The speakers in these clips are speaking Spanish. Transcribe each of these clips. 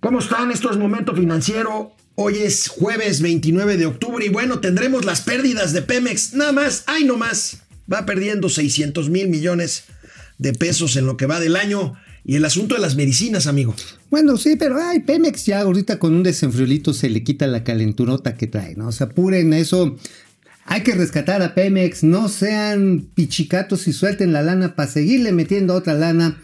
¿Cómo están? Esto es Momento Financiero. Hoy es jueves 29 de octubre y bueno, tendremos las pérdidas de Pemex. Nada más, ay no más. Va perdiendo 600 mil millones de pesos en lo que va del año. Y el asunto de las medicinas, amigo. Bueno, sí, pero ay, Pemex ya ahorita con un desenfriolito se le quita la calenturota que trae, ¿no? O sea, apuren eso. Hay que rescatar a Pemex, no sean pichicatos y suelten la lana para seguirle metiendo otra lana.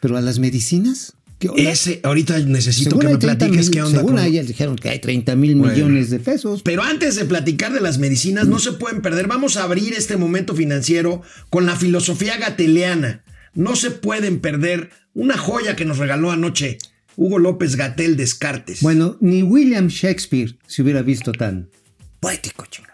Pero a las medicinas, ¿qué onda? Ese, ahorita necesito Según que me hay 30 platiques mil- qué onda. Según ayer dijeron que hay 30 mil Bueno. millones de pesos. Pero antes de platicar de las medicinas, no se pueden perder. Vamos a abrir este momento financiero con la filosofía gateliana. No se pueden perder una joya que nos regaló anoche Hugo López Gatel Descartes. Bueno, ni William Shakespeare se hubiera visto tan poético, chingado.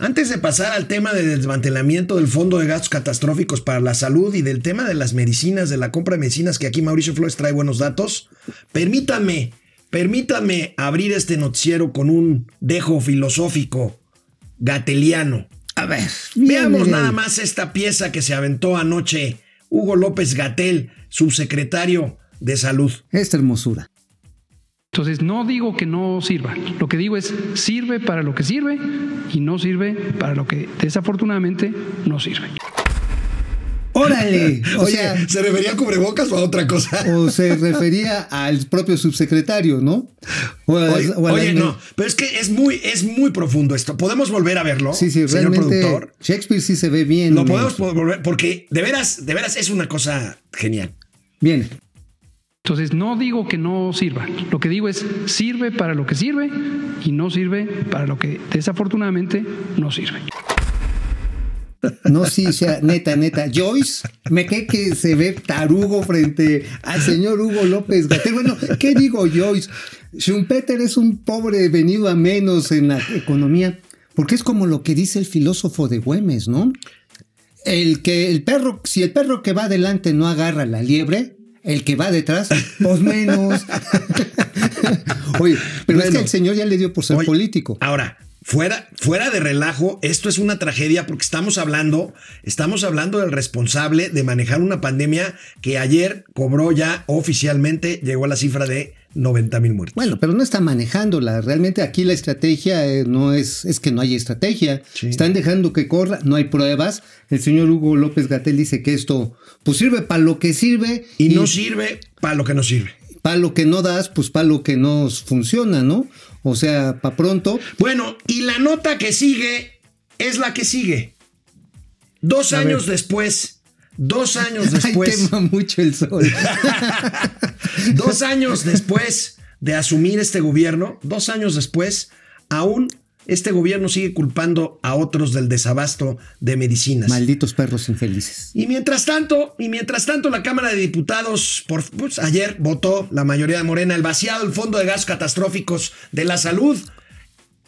Antes de pasar al tema del desmantelamiento del Fondo de Gastos Catastróficos para la Salud y del tema de las medicinas, de la compra de medicinas, que aquí Mauricio Flores trae buenos datos, permítanme, permítanme abrir este noticiero con un dejo filosófico gateliano. A ver, Veamos nada más esta pieza que se aventó anoche Hugo López Gatel, subsecretario de Salud. Esta hermosura. Entonces, no digo que no sirva. Lo que digo es, sirve para lo que sirve y no sirve para lo que desafortunadamente no sirve. ¡Órale! O Oye, sea, ¿se refería a cubrebocas o a otra cosa? o se refería al propio subsecretario, ¿no? O a Oye, o a las oye, no, pero es que es muy, es muy profundo esto. ¿Podemos volver a verlo? Sí, sí, señor realmente productor? Shakespeare sí se ve bien. Lo podemos volver, porque de veras, de veras es una cosa genial. Viene. Entonces, no digo que no sirva. Lo que digo es, sirve para lo que sirve y no sirve para lo que desafortunadamente no sirve. No, sí, o sea, neta, neta. Joyce, me cae que se ve tarugo frente al señor Hugo López Gatel. Bueno, ¿qué digo, Joyce? Schumpeter es un pobre venido a menos en la economía, porque es como lo que dice el filósofo de Güemes, ¿no? El que el perro, si el perro que va adelante no agarra la liebre, el que va detrás, pues menos. Oye, pero es que el señor ya le dio por ser Oye, político. Ahora, fuera, fuera de relajo, esto es una tragedia porque estamos hablando, estamos hablando del responsable de manejar una pandemia que ayer cobró ya oficialmente, llegó a la cifra de 90 mil muertos. Bueno, pero no está manejándola. Realmente aquí la estrategia eh, no es, es que no hay estrategia. Sí. Están dejando que corra, no hay pruebas. El señor Hugo López Gatel dice que esto pues sirve para lo que sirve y no sirve para lo que no sirve. para lo que no das, pues para lo que no funciona, ¿no? O sea, para pronto. Bueno, y la nota que sigue es la que sigue. Dos A años ver. después, dos años Ay, después, quema mucho el sol. dos años después de asumir este gobierno, dos años después, aún este gobierno sigue culpando a otros del desabasto de medicinas. Malditos perros infelices. Y mientras tanto, y mientras tanto, la Cámara de Diputados por, pues, ayer votó la mayoría de Morena el vaciado del Fondo de Gastos Catastróficos de la Salud,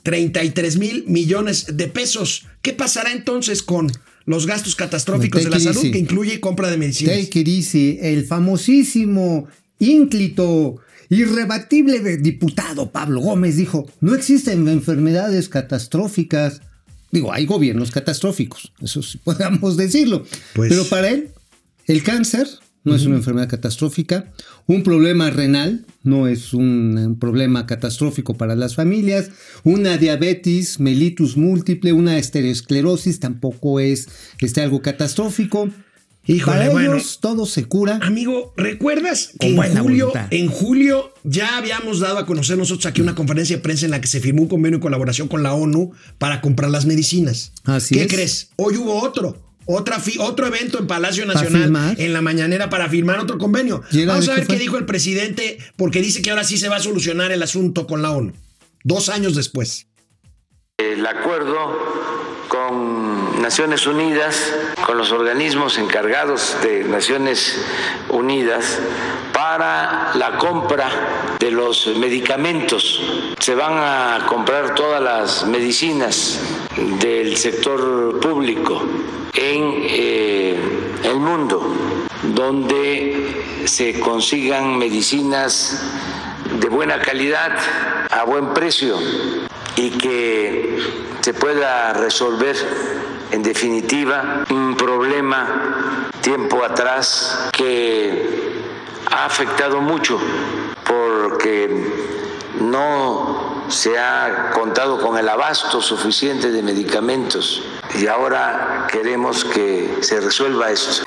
33 mil millones de pesos. ¿Qué pasará entonces con los gastos catastróficos de la salud easy. que incluye compra de medicinas? Take it easy, el famosísimo, ínclito, irrebatible de- diputado Pablo Gómez dijo, no existen enfermedades catastróficas. Digo, hay gobiernos catastróficos, eso sí podamos decirlo. Pues- Pero para él, el cáncer no es una enfermedad catastrófica, un problema renal no es un, un problema catastrófico para las familias, una diabetes mellitus múltiple, una estereosclerosis tampoco es este, algo catastrófico. Híjole, Para bueno. ellos todo se cura. Amigo, ¿recuerdas que en julio, voluntad. en julio ya habíamos dado a conocer nosotros aquí una conferencia de prensa en la que se firmó un convenio de colaboración con la ONU para comprar las medicinas? Así ¿Qué es. crees? Hoy hubo otro. Otra fi- otro evento en Palacio ¿Para Nacional en la mañanera para firmar otro convenio. ¿Y era Vamos a ver qué dijo el presidente, porque dice que ahora sí se va a solucionar el asunto con la ONU. Dos años después. El acuerdo con Naciones Unidas, con los organismos encargados de Naciones Unidas, para la compra de los medicamentos. Se van a comprar todas las medicinas del sector público en eh, el mundo, donde se consigan medicinas de buena calidad, a buen precio y que se pueda resolver en definitiva un problema tiempo atrás que ha afectado mucho porque no se ha contado con el abasto suficiente de medicamentos y ahora queremos que se resuelva esto.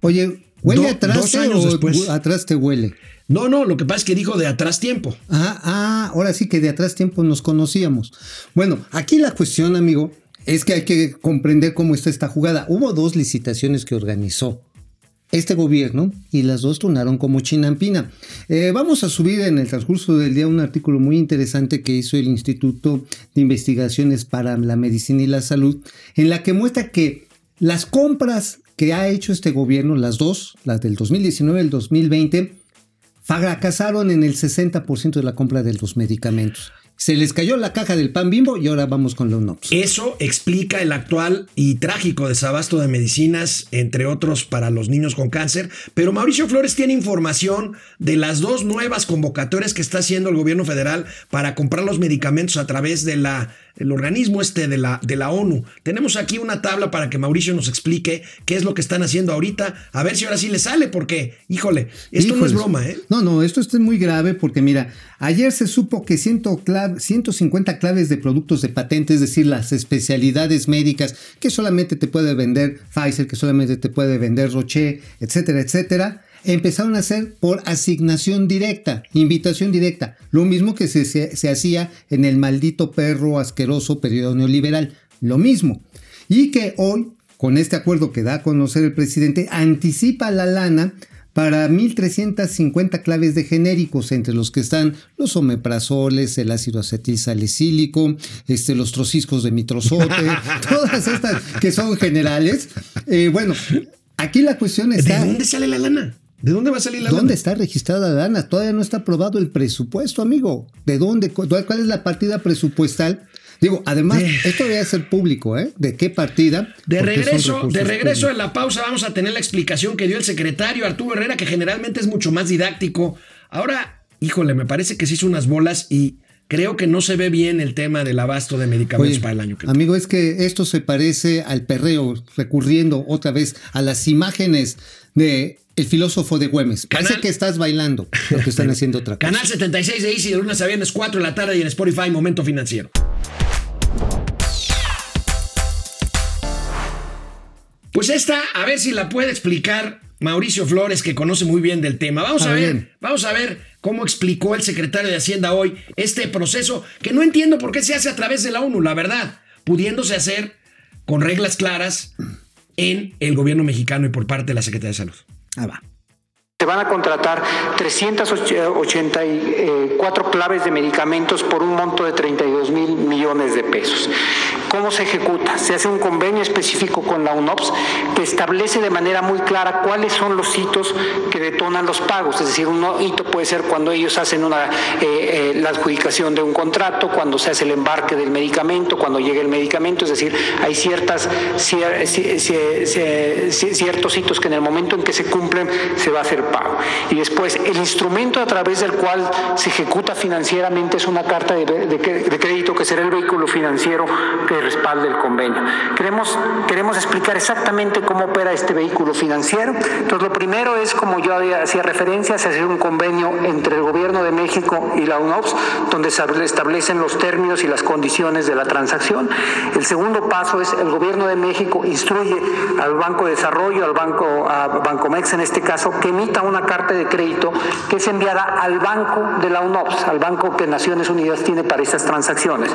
Oye, ¿huele Do- atrás dos años o después. atrás te huele? No, no, lo que pasa es que dijo de atrás tiempo. Ah, ah, ahora sí que de atrás tiempo nos conocíamos. Bueno, aquí la cuestión, amigo, es que hay que comprender cómo está esta jugada. Hubo dos licitaciones que organizó este gobierno y las dos tronaron como chinampina. Eh, vamos a subir en el transcurso del día un artículo muy interesante que hizo el Instituto de Investigaciones para la Medicina y la Salud, en la que muestra que las compras que ha hecho este gobierno, las dos, las del 2019 y el 2020, fracasaron en el 60% de la compra de los medicamentos. Se les cayó la caja del pan bimbo y ahora vamos con la UNOPS. Eso explica el actual y trágico desabasto de medicinas, entre otros para los niños con cáncer. Pero Mauricio Flores tiene información de las dos nuevas convocatorias que está haciendo el gobierno federal para comprar los medicamentos a través de la el organismo este de la, de la ONU. Tenemos aquí una tabla para que Mauricio nos explique qué es lo que están haciendo ahorita, a ver si ahora sí le sale, porque, híjole, esto no es broma, ¿eh? No, no, esto está muy grave porque mira, ayer se supo que 100 clav- 150 claves de productos de patente, es decir, las especialidades médicas que solamente te puede vender Pfizer, que solamente te puede vender Roche, etcétera, etcétera, empezaron a hacer por asignación directa, invitación directa, lo mismo que se, se- se hacía en el maldito perro asqueroso periodo neoliberal, lo mismo. Y que hoy, con este acuerdo que da a conocer el presidente, anticipa la lana para 1.350 claves de genéricos, entre los que están los omeprazoles, el ácido acetil salicílico, este, los trociscos de mitrozote, todas estas que son generales. Eh, bueno, aquí la cuestión ¿De está... dónde sale la lana? ¿De dónde va a salir la ¿Dónde lana? está registrada la lana? Todavía no está aprobado el presupuesto, amigo. ¿De dónde? ¿Cu- ¿Cuál es la partida presupuestal? Digo, además, De- esto debe ser público, ¿eh? ¿De qué partida? De regreso, de regreso en la pausa vamos a tener la explicación que dio el secretario Arturo Herrera, que generalmente es mucho más didáctico. Ahora, híjole, me parece que se hizo unas bolas y creo que no se ve bien el tema del abasto de medicamentos Oye, para el año que viene. amigo, es que esto se parece al perreo, recurriendo otra vez a las imágenes de el filósofo de Güemes. Parece que estás bailando, lo que están haciendo otra cosa. Canal 76 de Easy de lunes a viernes 4 de la tarde y en Spotify Momento Financiero. Pues esta, a ver si la puede explicar Mauricio Flores, que conoce muy bien del tema. Vamos a, ver, bien. vamos a ver cómo explicó el secretario de Hacienda hoy este proceso, que no entiendo por qué se hace a través de la ONU, la verdad, pudiéndose hacer con reglas claras en el gobierno mexicano y por parte de la Secretaría de Salud. Ah, va. Se van a contratar 384 claves de medicamentos por un monto de 32 mil millones de pesos. ¿Cómo se ejecuta? Se hace un convenio específico con la UNOPS que establece de manera muy clara cuáles son los hitos que detonan los pagos. Es decir, un hito puede ser cuando ellos hacen una, eh, eh, la adjudicación de un contrato, cuando se hace el embarque del medicamento, cuando llega el medicamento. Es decir, hay ciertas, cier- ci- ci- ci- ci- ciertos hitos que en el momento en que se cumplen se va a hacer pago. Y después, el instrumento a través del cual se ejecuta financieramente es una carta de- de crédito que será el vehículo financiero que respalde el convenio. Queremos, queremos explicar exactamente cómo opera este vehículo financiero. Entonces, lo primero es, como yo hacía referencia, se hace un convenio entre el Gobierno de México y la UNOPS, donde se establecen los términos y las condiciones de la transacción. El segundo paso es el Gobierno de México instruye al Banco de Desarrollo, al Banco, a Bancomex en este caso, que emita una carta de crédito que es enviada al banco de la UNOPS, al banco que Naciones Unidas tiene para estas transacciones.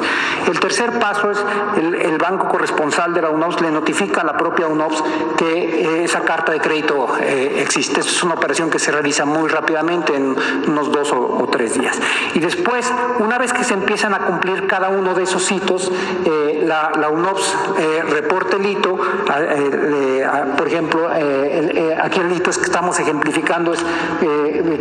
El tercer paso es el, banco corresponsal de la UNOPS le notifica a la propia UNOPS que eh, esa carta de crédito eh, existe. Es una operación que se realiza muy rápidamente en unos dos o, tres días. Y después, una vez que se empiezan a cumplir cada uno de esos hitos, eh, la, la UNOPS eh, reporta el hito, eh, por ejemplo, aquí el hito es que estamos ejemplificando es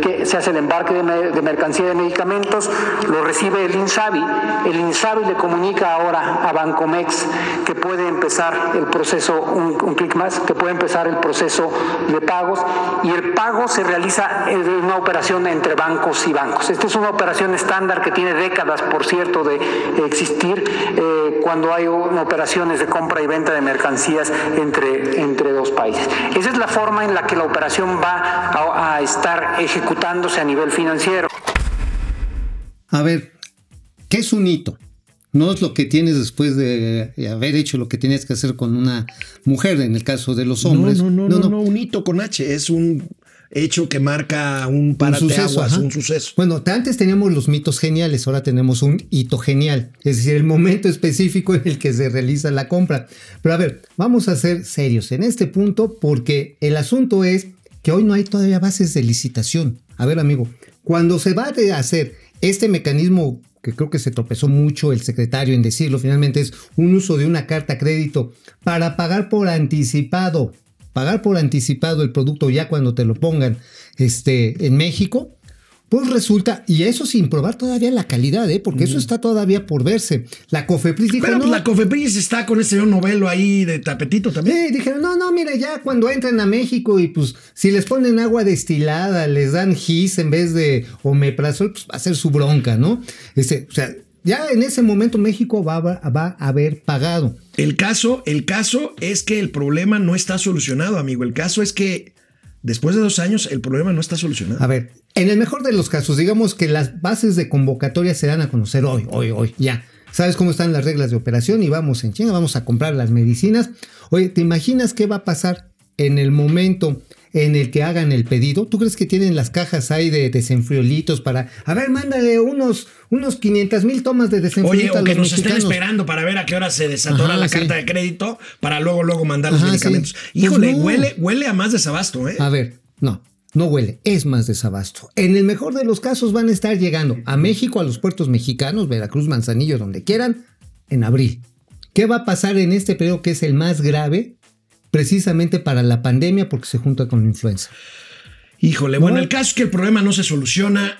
que se hace el embarque de, me- de mercancía de medicamentos, lo recibe el INSABI, el INSABI le comunica ahora a Bancomex que puede empezar el proceso, un, un clic más, que puede empezar el proceso de pagos y el pago se realiza en una operación entre bancos y bancos. Esta es una operación estándar que tiene décadas, por cierto, de existir eh, cuando hay operaciones de compra y venta de mercancías entre, entre dos países. Esa es la forma en la que la operación va a, a estar ejecutándose a nivel financiero. A ver, ¿qué es un hito? No es lo que tienes después de haber hecho lo que tienes que hacer con una mujer, en el caso de los hombres. No, no, no, no, no, un hito con H. Es un hecho que marca un parteaguas, ajá. un suceso. Bueno, antes teníamos los mitos geniales, ahora tenemos un hito genial, es decir, el momento específico en el que se realiza la compra. Pero a ver, vamos a ser serios en este punto porque el asunto es que hoy no hay todavía bases de licitación. A ver, amigo, cuando se va a hacer este mecanismo que creo que se tropezó mucho el secretario en decirlo, finalmente es un uso de una carta crédito para pagar por anticipado, pagar por anticipado el producto ya cuando te lo pongan este, en México, pues resulta, y eso sin probar todavía la calidad, ¿eh? porque eso está todavía por verse. La COFEPRIS dijo, Pero no, pues, la Cofepris está con ese novelo ahí de tapetito también. Sí, dijeron, no, no, mira, ya cuando entran a México y pues si les ponen agua destilada, les dan gis en vez de omeprazol, pues va a ser su bronca, ¿no? Este, o sea, ya en ese momento México va, va, va a haber pagado. El caso, el caso es que el problema no está solucionado, amigo. El caso es que después de dos años el problema no está solucionado. A ver, en el mejor de los casos, digamos que las bases de convocatoria se dan a conocer hoy, hoy, hoy, ya. ¿Sabes cómo están las reglas de operación? Y vamos en China, vamos a comprar las medicinas. Oye, ¿te imaginas qué va a pasar en el momento en el que hagan el pedido? ¿Tú crees que tienen las cajas ahí de desenfriolitos para, a ver, mándale unos, unos 500 mil tomas de Oye, desenfriolito o a que los nos estén esperando para ver a qué hora se desatora Ajá, la sí. carta de crédito para luego, luego mandar los medicamentos. sí. Pues Híjole, no. huele, huele a más desabasto, ¿eh? A ver, no, no huele, es más desabasto. En el mejor de los casos van a estar llegando a México, a los puertos mexicanos, Veracruz, Manzanillo, donde quieran, en abril. ¿Qué va a pasar en este periodo que es el más grave? Precisamente para la pandemia, porque se junta con la influenza. Híjole, bueno, el caso es que el problema no se soluciona.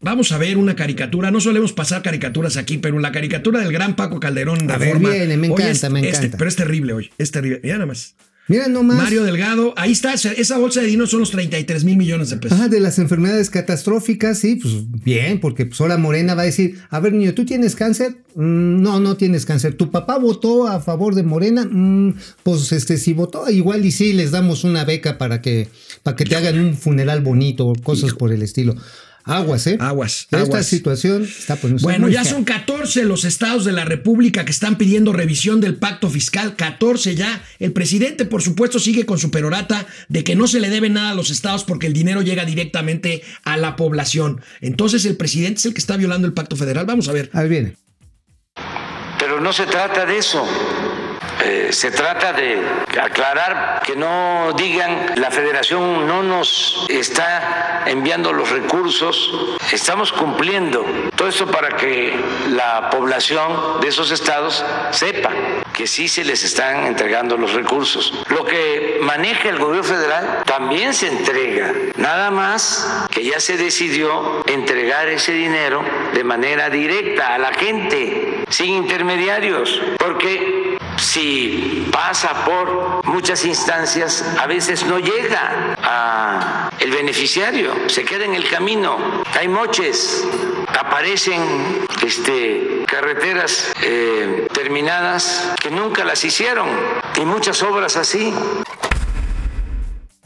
Vamos a ver una caricatura. No solemos pasar caricaturas aquí, pero la caricatura del gran Paco Calderón de A ver, forma. viene, me encanta, es- me es- encanta. pero es terrible hoy. Es terrible. Mira nada más. Mira nomás. Mario Delgado, ahí está. Esa bolsa de dinero son los 33 mil millones de pesos. Ajá, de las enfermedades catastróficas, sí, pues bien, porque pues ahora Morena va a decir, a ver niño, ¿tú tienes cáncer? Mm, no, no tienes cáncer. ¿Tu papá votó a favor de Morena? Mm, pues este, si votó, igual y sí, les damos una beca para que, para que te hagan un funeral bonito, cosas por el estilo. Aguas, ¿eh? Aguas, Esta aguas. situación está poniéndose Bueno, muy ya son 14 los estados de la República que están pidiendo revisión del pacto fiscal. 14 ya. El presidente, por supuesto, sigue con su perorata de que no se le debe nada a los estados porque el dinero llega directamente a la población. Entonces, el presidente es el que está violando el pacto federal. Vamos a ver. Ahí viene. Pero no se trata de eso. Eh, se trata de aclarar que no digan la federación no nos está enviando los recursos, estamos cumpliendo. Todo esto para que la población de esos estados sepa que sí se les están entregando los recursos. Lo que maneja el gobierno federal también se entrega, nada más que ya se decidió entregar ese dinero de manera directa a la gente, sin intermediarios, porque si pasa por muchas instancias, a veces no llega a el beneficiario, se queda en el camino, hay moches, aparecen este, carreteras eh, terminadas que nunca las hicieron y muchas obras así.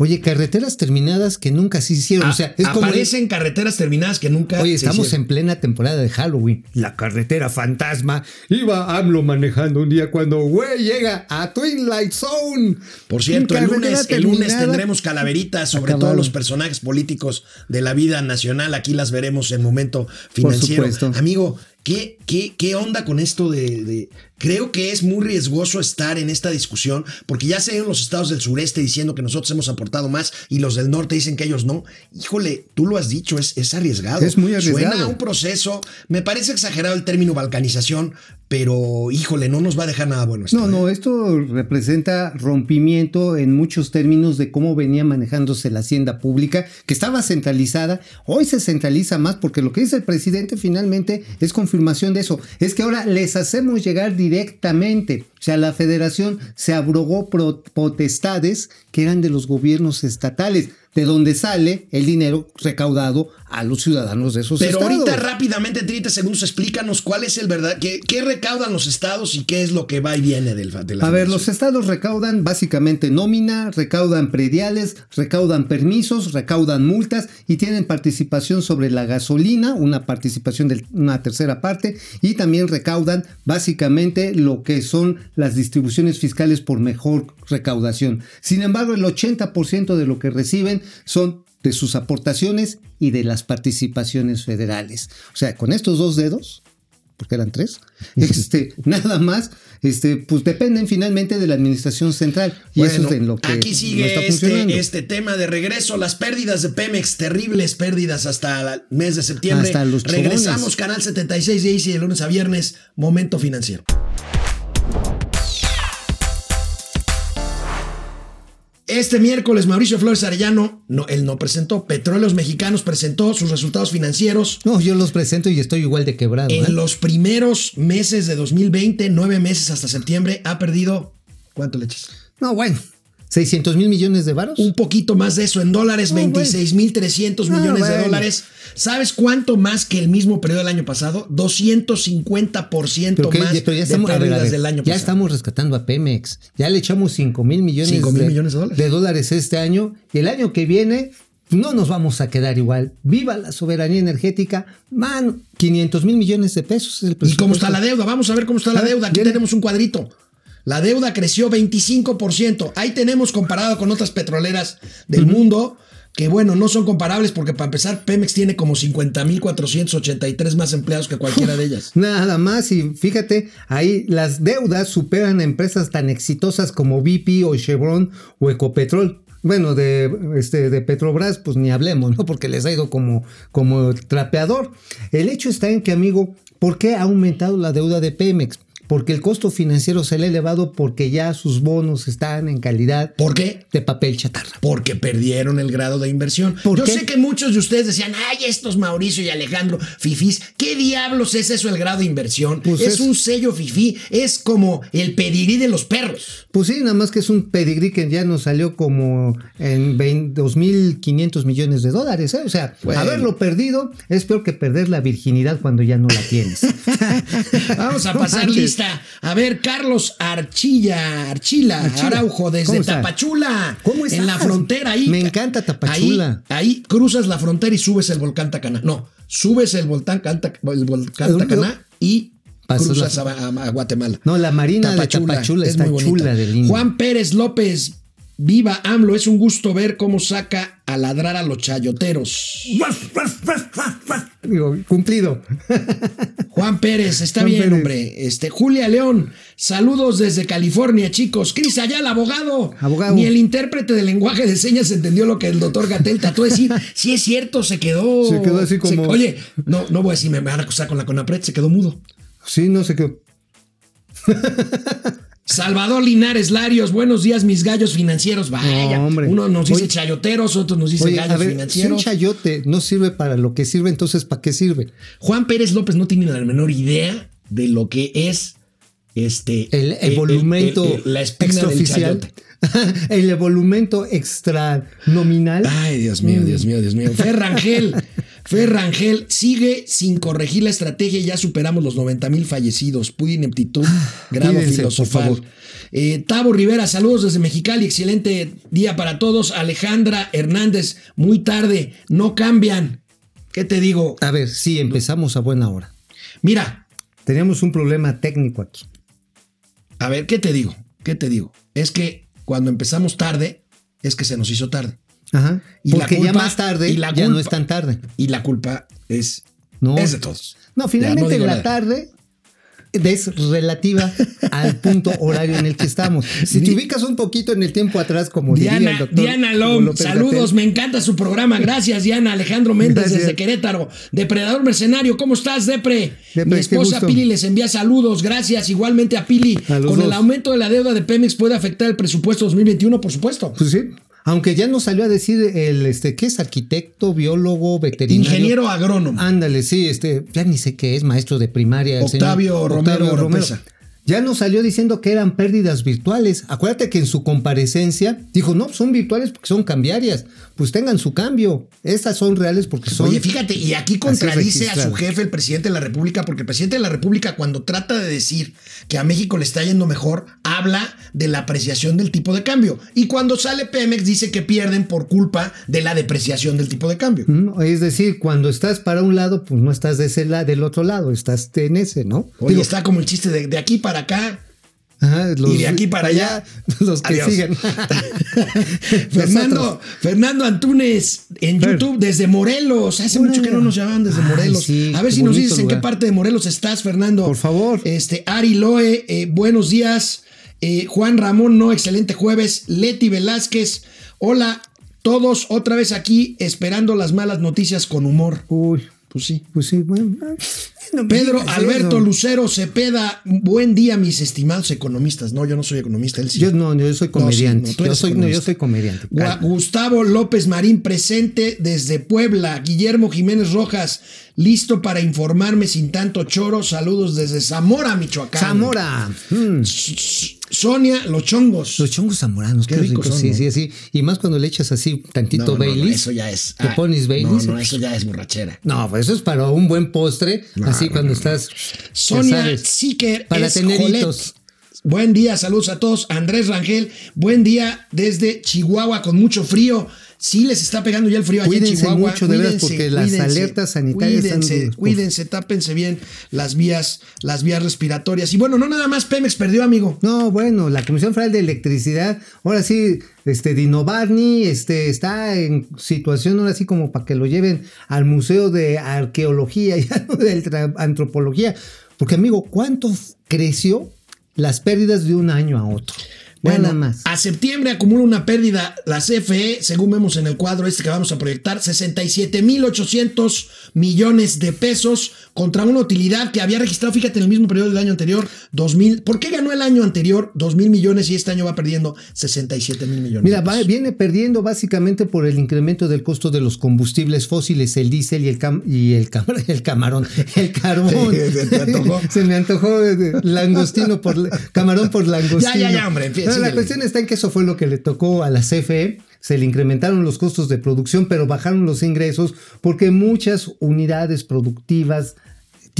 Oye, carreteras terminadas que nunca se hicieron. o sea, es como. Aparecen carreteras terminadas que nunca. Oye, se estamos hicieron. en plena temporada de Halloween. La carretera fantasma. Iba AMLO manejando un día cuando, güey, llega a Twilight Zone. Por cierto, el lunes, el lunes tendremos calaveritas sobre todos los personajes políticos de la vida nacional. Aquí las veremos en momento financiero. supuesto. Amigo, ¿Qué, qué, qué onda con esto de, de- Creo que es muy riesgoso estar en esta discusión, porque ya se ven los estados del sureste diciendo que nosotros hemos aportado más y los del norte dicen que ellos no. Híjole, tú lo has dicho, es, es arriesgado. Es muy arriesgado. Suena a un proceso, me parece exagerado el término balcanización, pero híjole, no nos va a dejar nada bueno esto. No, ¿eh? no, esto representa rompimiento en muchos términos de cómo venía manejándose la hacienda pública, que estaba centralizada. Hoy se centraliza más porque lo que dice el presidente finalmente es confirmación de eso. Es que ahora les hacemos llegar directamente. O sea, la federación se abrogó potestades que eran de los gobiernos estatales, de donde sale el dinero recaudado a los ciudadanos de esos Pero estados. ahorita rápidamente, en 30 segundos, explícanos cuál es el verdad, qué, qué recaudan los estados y qué es lo que va y viene del, de la A ver, los estados recaudan básicamente nómina, recaudan prediales, recaudan permisos, recaudan multas y tienen participación sobre la gasolina, una participación de una tercera parte, y también recaudan básicamente lo que son las distribuciones fiscales por mejor recaudación. Sin embargo, el 80% de lo que reciben son de sus aportaciones y de las participaciones federales. O sea, con estos dos dedos, porque eran tres, este, nada más, este, pues dependen finalmente de la administración central. Y eso es en lo que aquí no sigue está este, este tema de regreso, las pérdidas de Pemex, terribles pérdidas hasta el mes de septiembre. Hasta los Regresamos, chobones. canal 76 de Easy de lunes a viernes, momento financiero. Este miércoles Mauricio Flores Arellano, no, él no presentó, Petróleos Mexicanos presentó sus resultados financieros No, yo los presento y estoy igual de quebrado. en ¿eh? los primeros meses de 2020, nueve meses hasta septiembre, ha perdido, ¿cuánto le echas? No, bueno, 600 mil millones de varos. Un poquito más de eso en dólares, 26 mil 300 No, millones de dólares. ¿Sabes cuánto más que el mismo periodo del año pasado? 250% Pero, más pero ya de estamos, pérdidas ver, del año ya pasado. estamos rescatando a Pemex. Ya le echamos 5 mil millones, 5 mil millones de dólares. dólares este año. Y el año que viene no nos vamos a quedar igual. Viva la soberanía energética. Man, 500 mil millones de pesos. es el ¿Y cómo está la deuda? Vamos a ver cómo está la A ver, deuda. Aquí viene. tenemos un cuadrito. La deuda creció 25%. Ahí tenemos comparado con otras petroleras del mundo, que bueno, no son comparables porque para empezar Pemex tiene como 50.483 más empleados que cualquiera de ellas. Nada más, y fíjate, ahí las deudas superan a empresas tan exitosas como BP o Chevron o Ecopetrol. Bueno, de, este, de Petrobras, pues ni hablemos, ¿no? Porque les ha ido como, como trapeador. El hecho está en que, amigo, ¿por qué ha aumentado la deuda de Pemex? Porque el costo financiero se le ha elevado porque ya sus bonos están en calidad ¿Por qué? de papel chatarra. Porque perdieron el grado de inversión. ¿Por Yo qué? sé que muchos de ustedes decían, ay, estos Mauricio y Alejandro, fifís, ¿qué diablos es eso el grado de inversión? Pues es, es- un sello fifí, es como el pedigrí de los perros. Pues sí, nada más que es un pedigrí que ya nos salió como en 20 2.500 millones de dólares. ¿eh? O sea, Bueno. haberlo perdido es peor que perder la virginidad cuando ya no la tienes. Vamos a pasar manches. Lista. A ver, Carlos Archilla, Archila, Archila. Araujo, desde ¿Cómo está? Tapachula. ¿Cómo En la frontera ahí. Me encanta Tapachula. Ahí, ahí cruzas la frontera y subes el volcán Tacaná. No, subes el volcán, Canta- el volcán Tacaná y cruzas la- a, a- a Guatemala. No, la marina de Tapachula es está muy bonita. chula de linda. Juan Pérez López, viva AMLO, es un gusto ver cómo saca a ladrar a los chayoteros. Digo, cumplido. Juan Pérez, está Juan bien, Pérez. hombre. Este, Julia León, saludos desde California, chicos. Cris Ayala, abogado. Abogado. Ni el intérprete de lenguaje de señas entendió lo que el doctor Gatel trató de decir. Sí es cierto, se quedó. Se quedó así como- oye, no, no voy a decir, me van a acusar con la CONAPRED, se quedó mudo. Sí, no sé qué. Salvador Linares Larios, buenos días, mis gallos financieros. Vaya, No, uno nos dice Oye. chayoteros, otro nos dice Oye, a gallos ver, si un financieros. chayote no sirve para lo que sirve, entonces ¿para qué sirve? Juan Pérez López no tiene la menor idea de lo que es este El evolumento el- el- la extraoficial. el evolumento extra nominal. Ay, Dios mío, Dios mío, Dios mío. Ferrangel, Ferrangel sigue sin corregir la estrategia y ya superamos los 90 mil fallecidos. Pude ineptitud, grado Cuídense, filosofal. por favor. Eh, Tavo Rivera, saludos desde Mexicali, excelente día para todos. Alejandra Hernández, muy tarde, no cambian. ¿Qué te digo? A ver, sí, empezamos a buena hora. Mira, Teníamos un problema técnico aquí. a ver, ¿qué te digo? ¿Qué te digo? Es que cuando empezamos tarde, es que se nos hizo tarde. Ajá. Y la Porque ya culpa- más tarde y la ya no culpa- es tan tarde. Y la culpa es No, Es de todos. No, finalmente no la nada. tarde es relativa al punto horario en el que estamos. Si te ubicas un poquito en el tiempo atrás, como diría el Diana, doctor Diana Lom, saludos, me encanta su programa. Gracias, Diana. Alejandro Méndez Gracias. desde Querétaro. Depredador Mercenario, ¿cómo estás, Depre? Depre, Mi esposa. Pili les envía saludos. Gracias, igualmente a Pili. A Con el aumento de la deuda de Pemex puede afectar el presupuesto 2021, por supuesto. Pues sí. Aunque ya nos salió a decir el, este, ¿qué es? Arquitecto, biólogo, veterinario. Ingeniero agrónomo. Ándale, sí, este, ya ni sé qué es, maestro de primaria. el Octavio Romero Oropesa. Ya nos salió diciendo que eran pérdidas virtuales. Acuérdate que en su comparecencia dijo, no, son virtuales porque son cambiarias. Pues tengan su cambio. Estas son reales porque son... Oye, fíjate, y aquí contradice a su jefe, el presidente de la República, porque el presidente de la República, cuando trata de decir que a México le está yendo mejor, habla de la apreciación del tipo de cambio. Y cuando sale Pemex, dice que pierden por culpa de la depreciación del tipo de cambio. Mm, Es decir, cuando estás para un lado, pues no estás de ese lado, del otro lado, estás en ese, ¿no? Oye, Digo, está como el chiste de, de aquí para acá. ajá, los- y de aquí para allá, los que adiós. siguen. Fernando. Fernando Antunes en. YouTube desde Morelos. Hace mucho que no nos llamaban desde Ay, Morelos. sí, a ver si nos dices en qué parte de Morelos estás, Fernando. Por favor. Este, Ari Loe, eh, buenos días. Eh, Juan Ramón, no, excelente jueves. Leti Velázquez, hola, todos otra vez aquí esperando las malas noticias con humor. Uy, Pues sí. pues sí, bueno. no me Pedro Alberto eso. Lucero Cepeda, buen día, mis estimados economistas. No, yo no soy economista, él sí. Yo no, yo soy No, comediante. sí, no, tú yo, soy, no, yo soy comediante. Gua-. Gustavo López Marín presente desde Puebla. Guillermo Jiménez Rojas, listo para informarme sin tanto choro. Saludos desde Zamora, Michoacán. Zamora. Mm. Sonia, los chongos. Los chongos zamoranos, Qué qué, ricos son, sí, sí, sí. Y más cuando le echas así tantito No, no, eso ya es. Te ah, pones Baileys. No, no, eso ya es borrachera. No, pues eso es para un buen postre. así cuando estás. Sonia Siker Para es tener Jolet. hitos. Buen día, saludos a todos. Andrés Rangel, buen día desde Chihuahua con mucho frío. Sí les está pegando ya el frío allá en Cuídense Chihuahua. mucho, de veras, porque las alertas sanitarias están Cuídense, duras. cuídense, tápense bien las vías, las vías respiratorias. Y bueno, no nada más Pemex perdió, amigo. No, bueno, la Comisión Federal de Electricidad, ahora sí, este Dino Barney, este, está en situación ahora sí como para que lo lleven al Museo de Arqueología y de Antropología. Porque, amigo, ¿cuánto creció las pérdidas de un año a otro? Bueno, Nada más. a septiembre acumula una pérdida la CFE, según vemos en el cuadro este que vamos a proyectar, 67.800 millones de pesos contra una utilidad que había registrado, fíjate, en el mismo periodo del año anterior, 2.000. ¿Por qué ganó el año anterior 2.000 millones y este año va perdiendo 67 mil millones? Mira, va- viene perdiendo básicamente por el incremento del costo de los combustibles fósiles, el diésel y el, cam- y el, cam- el camarón, el carbón. Sí, ¿se me antojó eh, langostino por camarón por langostino. Ya, ya, ya, hombre, en No, la cuestión está en que eso fue lo que le tocó a la CFE. Se le incrementaron los costos de producción, pero bajaron los ingresos porque muchas unidades productivas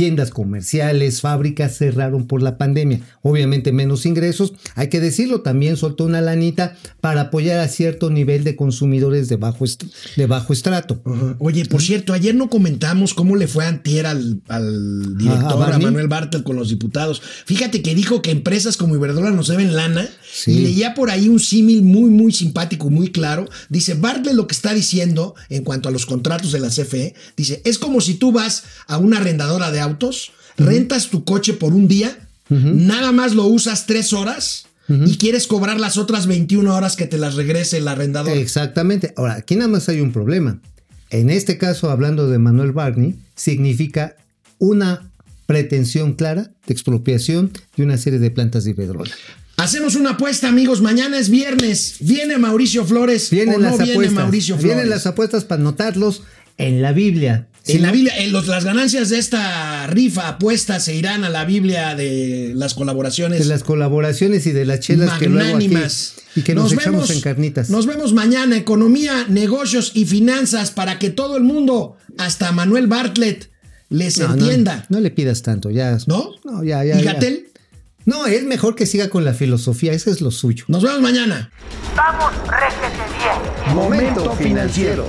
tiendas comerciales, fábricas cerraron por la pandemia. Obviamente menos ingresos. Hay que decirlo, también soltó una lanita para apoyar a cierto nivel de consumidores de bajo, est- de bajo estrato. Oye, por cierto, ayer no comentamos cómo le fue antier al, al director, a. Manuel Bartel con los diputados. Fíjate que dijo que empresas como Iberdrola nos deben lana Sí. y leía por ahí un símil muy, muy simpático, muy claro. Dice, Bartlett lo que está diciendo en cuanto a los contratos de la CFE, dice, es como si tú vas a una arrendadora de autos, rentas tu coche por un día, nada más lo usas tres horas y quieres cobrar las otras 21 horas que te las regrese el arrendador. Exactamente. Ahora, aquí nada más hay un problema. En este caso, hablando de Manuel Barney, significa una pretensión clara de expropiación de una serie de plantas de Iberdrola. Hacemos una apuesta, amigos. Mañana es viernes. ¿Viene Mauricio Flores Vienen o no las viene apuestas. Mauricio Flores? Vienen las apuestas para anotarlos en la Biblia. Si en la Biblia, en los- las ganancias de esta rifa apuesta se irán a la Biblia de las colaboraciones de las colaboraciones y de las chelas que luego aquí magnánimas. y que nos, echamos en carnitas. Nos vemos mañana. Economía, negocios y finanzas para que todo el mundo, hasta Manuel Bartlett, les No, entienda. No, le pidas tanto, ya. ¿No? No, ya, ya. ¿Y ya. Gatell? No, es mejor que siga con la filosofía, ese es lo suyo. Nos vemos mañana. Vamos, réjete bien. Momento financiero.